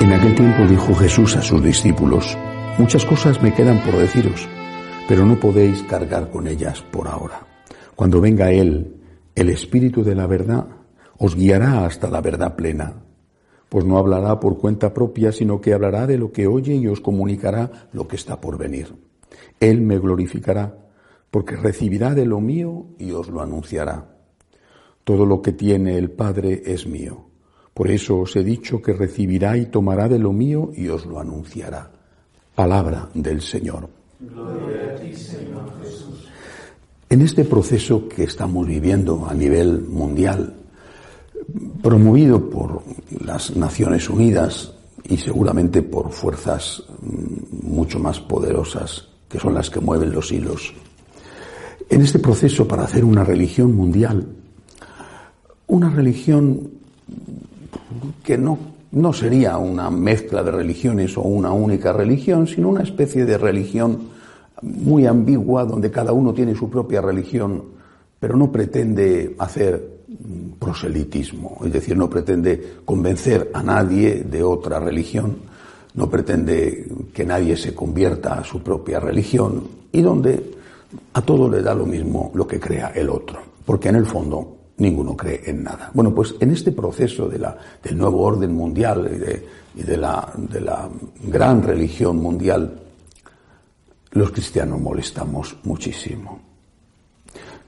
En aquel tiempo dijo Jesús a sus discípulos, muchas cosas me quedan por deciros, pero no podéis cargar con ellas por ahora. Cuando venga Él, el Espíritu de la verdad, os guiará hasta la verdad plena, pues no hablará por cuenta propia, sino que hablará de lo que oye y os comunicará lo que está por venir. Él me glorificará, porque recibirá de lo mío y os lo anunciará. Todo lo que tiene el Padre es mío. Por eso os he dicho que recibirá y tomará de lo mío y os lo anunciará. Palabra del Señor. Gloria a ti, Señor Jesús. En este proceso que estamos viviendo a nivel mundial, promovido por las Naciones Unidas y seguramente por fuerzas mm, mucho más poderosas que son las que mueven los hilos. En este proceso para hacer una religión mundial, una religión que no, no sería una mezcla de religiones o una única religión, sino una especie de religión muy ambigua donde cada uno tiene su propia religión, pero no pretende hacer proselitismo, es decir, no pretende convencer a nadie de otra religión, no pretende que nadie se convierta a su propia religión y donde a todo le da lo mismo lo que crea el otro, porque en el fondo ninguno cree en nada. Bueno, pues en este proceso del nuevo orden mundial y, de la gran religión mundial, los cristianos molestamos muchísimo.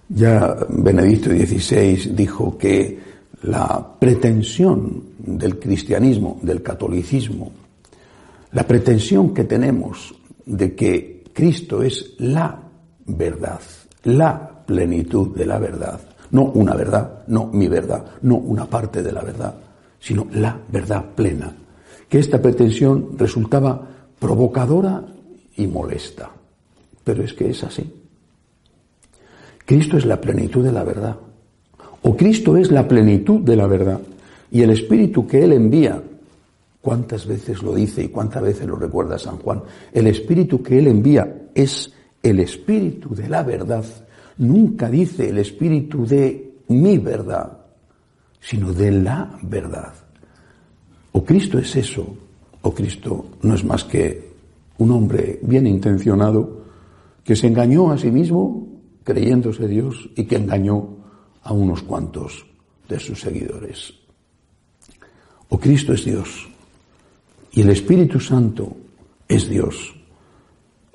Ya Benedicto XVI dijo que la pretensión del cristianismo, del catolicismo, la pretensión que tenemos de que Cristo es la verdad, la plenitud de la verdad, no una verdad, no mi verdad, no una parte de la verdad, sino la verdad plena. Que esta pretensión resultaba provocadora y molesta. Pero es que es así. Cristo es la plenitud de la verdad. O Cristo es la plenitud de la verdad. Y el Espíritu que Él envía, ¿cuántas veces lo dice y cuántas veces lo recuerda San Juan? El Espíritu que Él envía es el Espíritu de la verdad nunca dice el espíritu de mi verdad, sino de la verdad. O Cristo es eso, o Cristo no es más que un hombre bien intencionado que se engañó a sí mismo creyéndose Dios y que engañó a unos cuantos de sus seguidores. O Cristo es Dios y el Espíritu Santo es Dios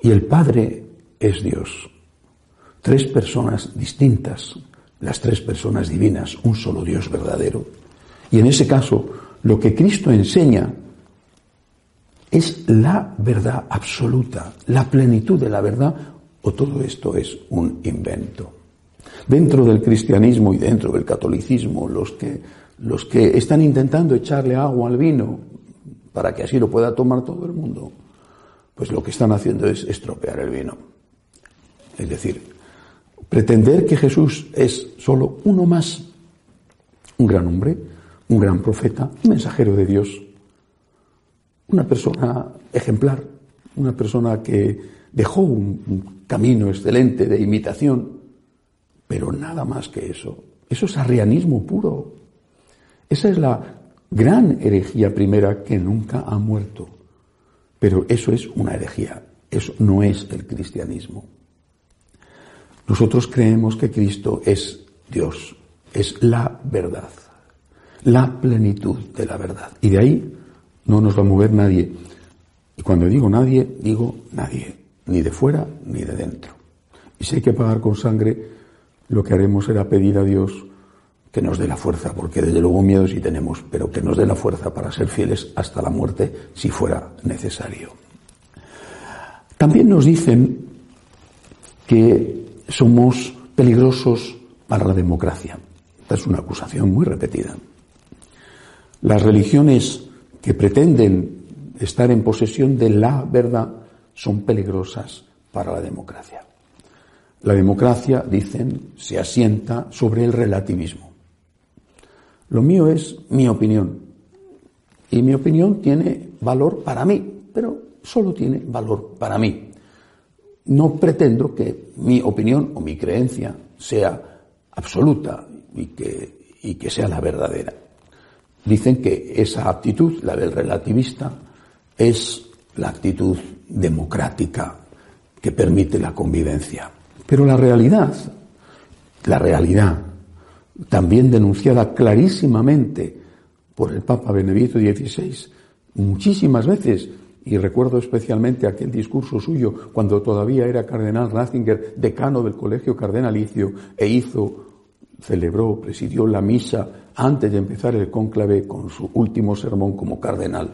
y el Padre es Dios tres personas distintas, las tres personas divinas, un solo Dios verdadero. Y en ese caso, lo que Cristo enseña es la verdad absoluta, la plenitud de la verdad, o todo esto es un invento. Dentro del cristianismo y dentro del catolicismo, los que, los que están intentando echarle agua al vino para que así lo pueda tomar todo el mundo, pues lo que están haciendo es estropear el vino. Es decir, Pretender que Jesús es solo uno más, un gran hombre, un gran profeta, un mensajero de Dios, una persona ejemplar, una persona que dejó un, camino excelente de imitación, pero nada más que eso. Eso es arrianismo puro. Esa es la gran herejía primera que nunca ha muerto. Pero eso es una herejía. Eso no es el cristianismo. Nosotros creemos que Cristo es Dios, es la verdad, la plenitud de la verdad. Y de ahí no nos va a mover nadie. Y cuando digo nadie, digo nadie, ni de fuera ni de dentro. Y si hay que pagar con sangre, lo que haremos será pedir a Dios que nos dé la fuerza, porque desde luego miedo sí tenemos, pero que nos dé la fuerza para ser fieles hasta la muerte si fuera necesario. También nos dicen que somos peligrosos para la democracia. Esta es una acusación muy repetida. Las religiones que pretenden estar en posesión de la verdad son peligrosas para la democracia. La democracia, dicen, se asienta sobre el relativismo. Lo mío es mi opinión. Y mi opinión tiene valor para mí, pero solo tiene valor para mí. No pretendo que mi opinión o mi creencia sea absoluta y que, y que sea la verdadera. dicen que esa actitud, la del relativista, es la actitud democrática que permite la convivencia. Pero la realidad, la realidad, también denunciada clarísimamente por el Papa Benedicto XVI muchísimas veces, y recuerdo especialmente aquel discurso suyo cuando todavía era cardenal Ratzinger, decano del colegio cardenalicio, e hizo, celebró, presidió la misa antes de empezar el cónclave con su último sermón como cardenal,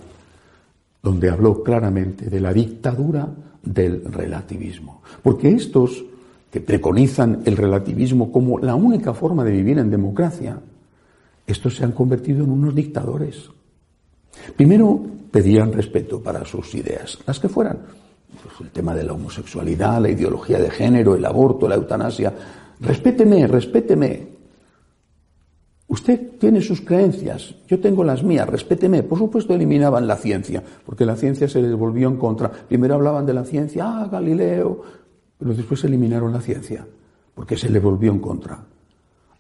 donde habló claramente de la dictadura del relativismo. Porque estos que preconizan el relativismo como la única forma de vivir en democracia, estos se han convertido en unos dictadores. Primero pedían respeto para sus ideas, las que fueran. Pues el tema de la homosexualidad, la ideología de género, el aborto, la eutanasia. Respéteme, respéteme. Usted tiene sus creencias, yo tengo las mías, respéteme. Por supuesto eliminaban la ciencia, porque la ciencia se les volvió en contra. Primero hablaban de la ciencia, ah, Galileo, pero después eliminaron la ciencia, porque se le volvió en contra.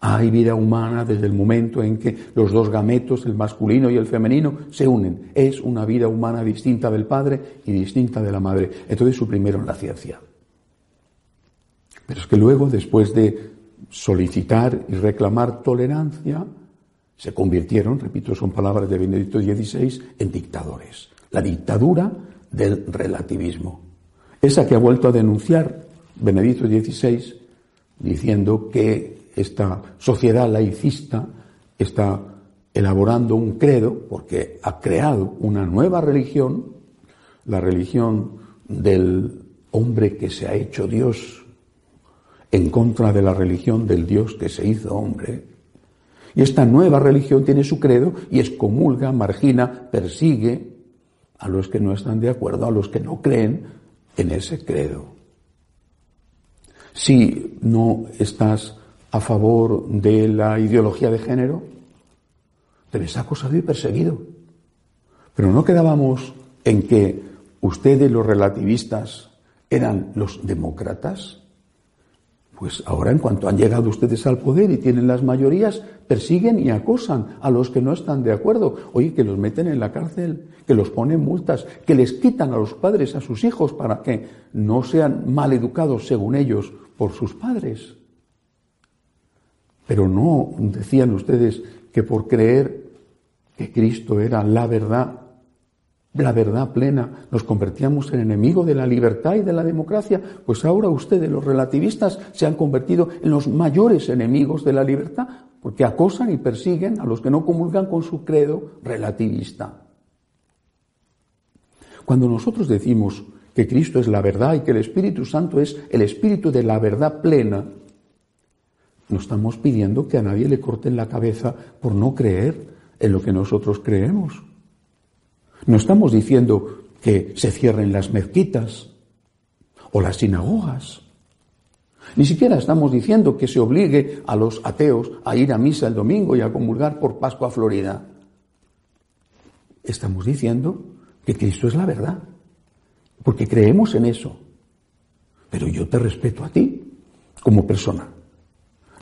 Hay vida humana desde el momento en que los dos gametos, el masculino y el femenino, se unen. Es una vida humana distinta del padre y distinta de la madre. Entonces suprimieron la ciencia. Pero es que luego, después de solicitar y reclamar tolerancia, se convirtieron, repito, son palabras de Benedicto XVI, en dictadores. La dictadura del relativismo. Esa que ha vuelto a denunciar Benedicto XVI diciendo que esta sociedad laicista está elaborando un credo porque ha creado una nueva religión, la religión del hombre que se ha hecho Dios en contra de la religión del Dios que se hizo hombre. Y esta nueva religión tiene su credo y excomulga, margina, persigue a los que no están de acuerdo, a los que no creen en ese credo. Si no estás a favor de la ideología de género, te ves acosado y perseguido. Pero no quedábamos en que ustedes, los relativistas, eran los demócratas. Pues ahora, en cuanto han llegado ustedes al poder y tienen las mayorías, persiguen y acosan a los que no están de acuerdo. Oye, que los meten en la cárcel, que los ponen multas, que les quitan a los padres a sus hijos para que no sean mal educados según ellos por sus padres. Pero no decían ustedes que por creer que Cristo era la verdad, la verdad plena, nos convertíamos en enemigos de la libertad y de la democracia, pues ahora ustedes, los relativistas, se han convertido en los mayores enemigos de la libertad, porque acosan y persiguen a los que no comulgan con su credo relativista. Cuando nosotros decimos que Cristo es la verdad y que el Espíritu Santo es el Espíritu de la verdad plena, no estamos pidiendo que a nadie le corten la cabeza por no creer en lo que nosotros creemos. No estamos diciendo que se cierren las mezquitas o las sinagogas. Ni siquiera estamos diciendo que se obligue a los ateos a ir a misa el domingo y a comulgar por Pascua Florida. Estamos diciendo que Cristo es la verdad porque creemos en eso. Pero yo te respeto a ti como persona.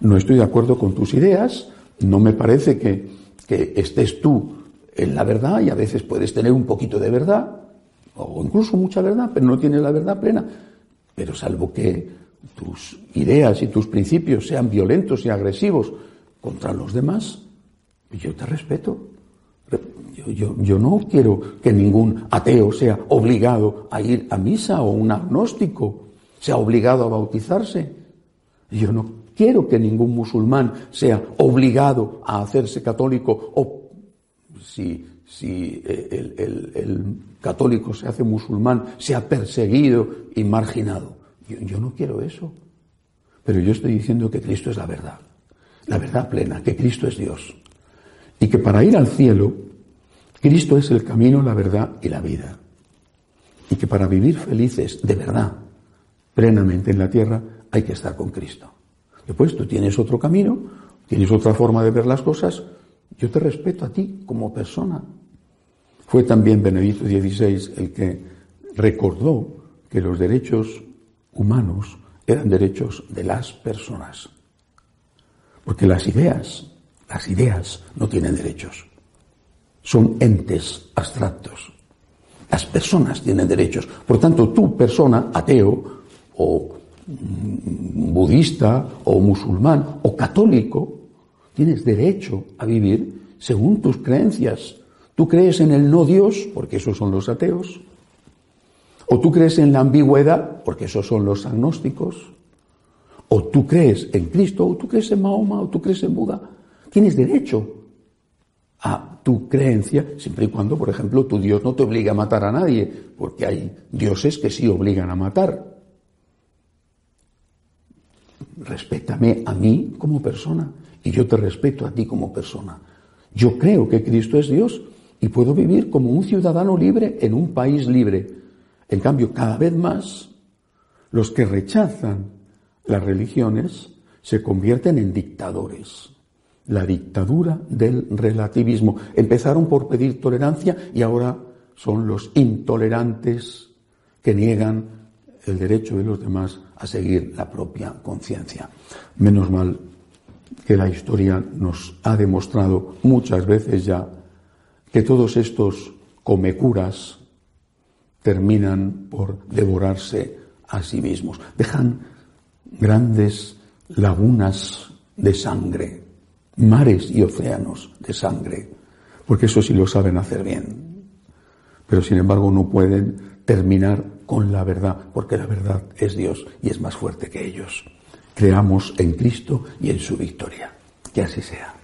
No estoy de acuerdo con tus ideas, no me parece que, que estés tú en la verdad y a veces puedes tener un poquito de verdad, o incluso mucha verdad, pero no tienes la verdad plena. Pero salvo que tus ideas y tus principios sean violentos y agresivos contra los demás, yo te respeto. Yo, no quiero que ningún ateo sea obligado a ir a misa o un agnóstico sea obligado a bautizarse. Yo no quiero que ningún musulmán sea obligado a hacerse católico o si, si el, el, católico se hace musulmán sea perseguido y marginado. yo no quiero eso. Pero yo estoy diciendo que Cristo es la verdad, la verdad plena, que Cristo es Dios. Y que para ir al cielo Cristo es el camino, la verdad y la vida. Y que para vivir felices de verdad, plenamente en la tierra, hay que estar con Cristo. Después tú tienes otro camino, tienes otra forma de ver las cosas, yo te respeto a ti como persona. Fue también Benedicto XVI el que recordó que los derechos humanos eran derechos de las personas. Porque las ideas, las ideas no tienen derechos. son entes abstractos. Las personas tienen derechos. Por tanto, tú, persona, ateo o budista o musulmán o católico, tienes derecho a vivir según tus creencias. Tú crees en el no Dios, porque esos son los ateos. O tú crees en la ambigüedad, porque esos son los agnósticos. O tú crees en Cristo, o tú crees en Mahoma, o tú crees en Buda. Tienes derecho a tu creencia, siempre y cuando, por ejemplo, tu Dios no te obligue a matar a nadie, porque hay dioses que sí obligan a matar. Respétame a mí como persona y yo te respeto a ti como persona. Yo creo que Cristo es Dios y puedo vivir como un ciudadano libre en un país libre. En cambio, cada vez más, los que rechazan las religiones se convierten en dictadores. La dictadura del relativismo. Empezaron por pedir tolerancia y ahora son los intolerantes que niegan el derecho de los demás a seguir la propia conciencia. Menos mal que la historia nos ha demostrado muchas veces ya que todos estos comecuras terminan por devorarse a sí mismos. Dejan grandes lagunas de sangre, mares y océanos de sangre, porque eso sí lo saben hacer bien. Pero sin embargo no pueden terminar con la verdad, porque la verdad es Dios y es más fuerte que ellos creamos en Cristo y en su victoria. Que así sea.